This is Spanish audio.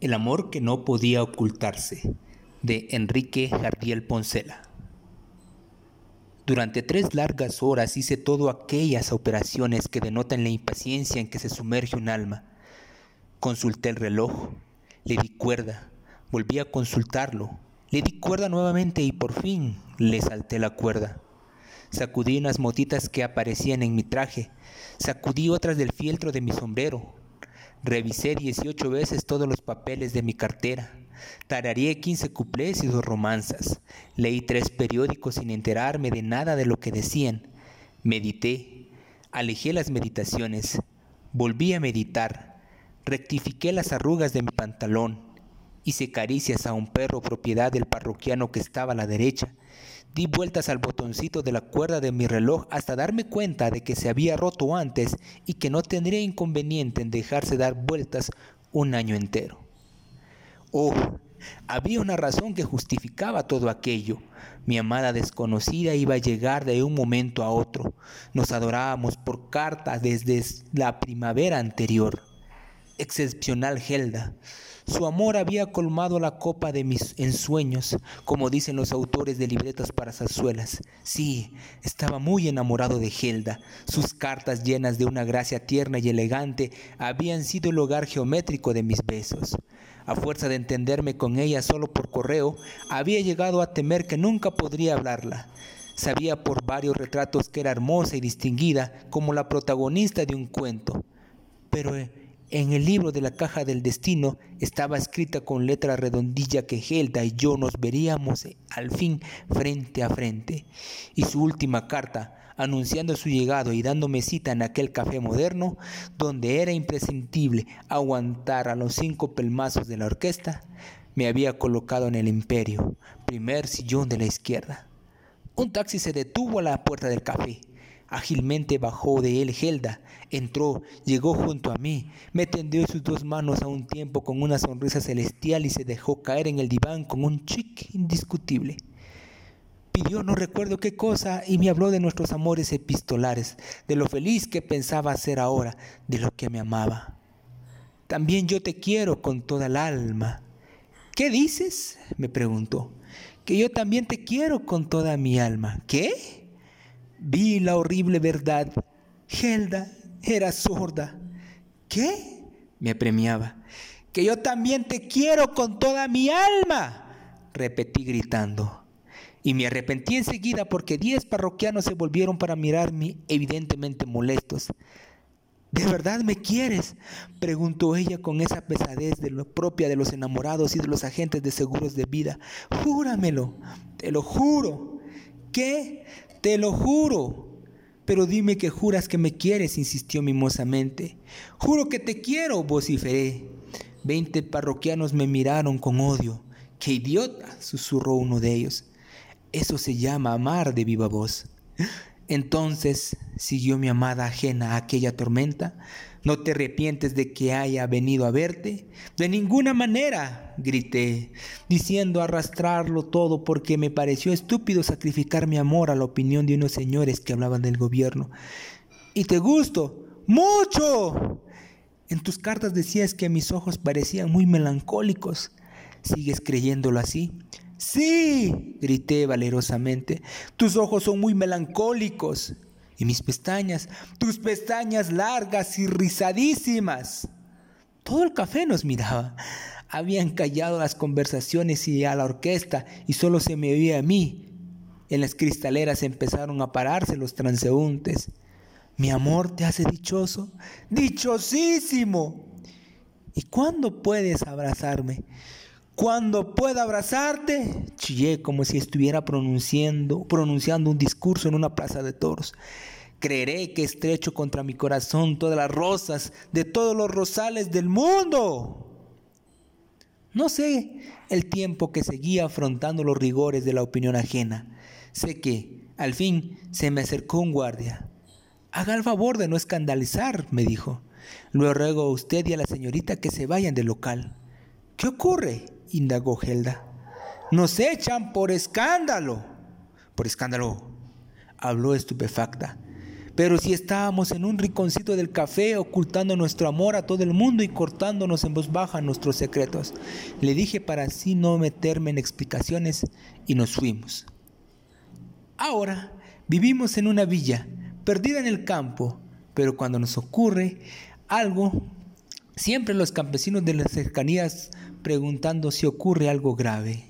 El amor que no podía ocultarse, de Enrique Jardiel Poncela. Durante tres largas horas hice todas aquellas operaciones que denotan la impaciencia en que se sumerge un alma. Consulté el reloj, le di cuerda, volví a consultarlo, le di cuerda nuevamente y por fin le salté la cuerda. Sacudí unas motitas que aparecían en mi traje, sacudí otras del fieltro de mi sombrero, Revisé 18 veces todos los papeles de mi cartera. Tarareé 15 cuplés y dos romanzas. Leí tres periódicos sin enterarme de nada de lo que decían. Medité. Alejé las meditaciones. Volví a meditar. Rectifiqué las arrugas de mi pantalón. Hice caricias a un perro propiedad del parroquiano que estaba a la derecha. Di vueltas al botoncito de la cuerda de mi reloj hasta darme cuenta de que se había roto antes y que no tendría inconveniente en dejarse dar vueltas un año entero. Oh, había una razón que justificaba todo aquello. Mi amada desconocida iba a llegar de un momento a otro. Nos adorábamos por carta desde la primavera anterior. Excepcional Gelda. Su amor había colmado la copa de mis ensueños, como dicen los autores de libretas para zarzuelas. Sí, estaba muy enamorado de Gelda. Sus cartas llenas de una gracia tierna y elegante habían sido el hogar geométrico de mis besos. A fuerza de entenderme con ella solo por correo, había llegado a temer que nunca podría hablarla. Sabía por varios retratos que era hermosa y distinguida como la protagonista de un cuento. Pero eh, en el libro de la caja del destino estaba escrita con letra redondilla que Helda y yo nos veríamos al fin frente a frente. Y su última carta, anunciando su llegado y dándome cita en aquel café moderno, donde era imprescindible aguantar a los cinco pelmazos de la orquesta, me había colocado en el imperio, primer sillón de la izquierda. Un taxi se detuvo a la puerta del café. Ágilmente bajó de él Gelda, entró, llegó junto a mí, me tendió sus dos manos a un tiempo con una sonrisa celestial y se dejó caer en el diván con un chic indiscutible. Pidió no recuerdo qué cosa y me habló de nuestros amores epistolares, de lo feliz que pensaba ser ahora, de lo que me amaba. También yo te quiero con toda el alma. ¿Qué dices? me preguntó. Que yo también te quiero con toda mi alma. ¿Qué? Vi la horrible verdad. Gelda era sorda. ¿Qué? Me apremiaba. Que yo también te quiero con toda mi alma. Repetí gritando. Y me arrepentí enseguida porque diez parroquianos se volvieron para mirarme evidentemente molestos. ¿De verdad me quieres? preguntó ella con esa pesadez propia de los enamorados y de los agentes de seguros de vida. Júramelo, te lo juro. ¿Qué? Te lo juro. Pero dime que juras que me quieres, insistió mimosamente. Juro que te quiero, vociferé. Veinte parroquianos me miraron con odio. ¡Qué idiota! susurró uno de ellos. Eso se llama amar de viva voz. Entonces, siguió mi amada ajena aquella tormenta, ¿no te arrepientes de que haya venido a verte? De ninguna manera, grité, diciendo arrastrarlo todo porque me pareció estúpido sacrificar mi amor a la opinión de unos señores que hablaban del gobierno. ¿Y te gusto? ¡Mucho! En tus cartas decías que mis ojos parecían muy melancólicos. ¿Sigues creyéndolo así? Sí, grité valerosamente, tus ojos son muy melancólicos. Y mis pestañas, tus pestañas largas y rizadísimas. Todo el café nos miraba. Habían callado las conversaciones y a la orquesta y solo se me oía a mí. En las cristaleras empezaron a pararse los transeúntes. Mi amor te hace dichoso, dichosísimo. ¿Y cuándo puedes abrazarme? Cuando pueda abrazarte, chillé como si estuviera pronunciando, pronunciando un discurso en una plaza de toros. Creeré que estrecho contra mi corazón todas las rosas de todos los rosales del mundo. No sé el tiempo que seguía afrontando los rigores de la opinión ajena. Sé que, al fin, se me acercó un guardia. Haga el favor de no escandalizar, me dijo. Luego ruego a usted y a la señorita que se vayan del local. ¿Qué ocurre? indagó Gelda. Nos echan por escándalo. Por escándalo, habló estupefacta. Pero si estábamos en un rinconcito del café ocultando nuestro amor a todo el mundo y cortándonos en voz baja nuestros secretos, le dije para así no meterme en explicaciones y nos fuimos. Ahora vivimos en una villa, perdida en el campo, pero cuando nos ocurre algo, siempre los campesinos de las cercanías preguntando si ocurre algo grave.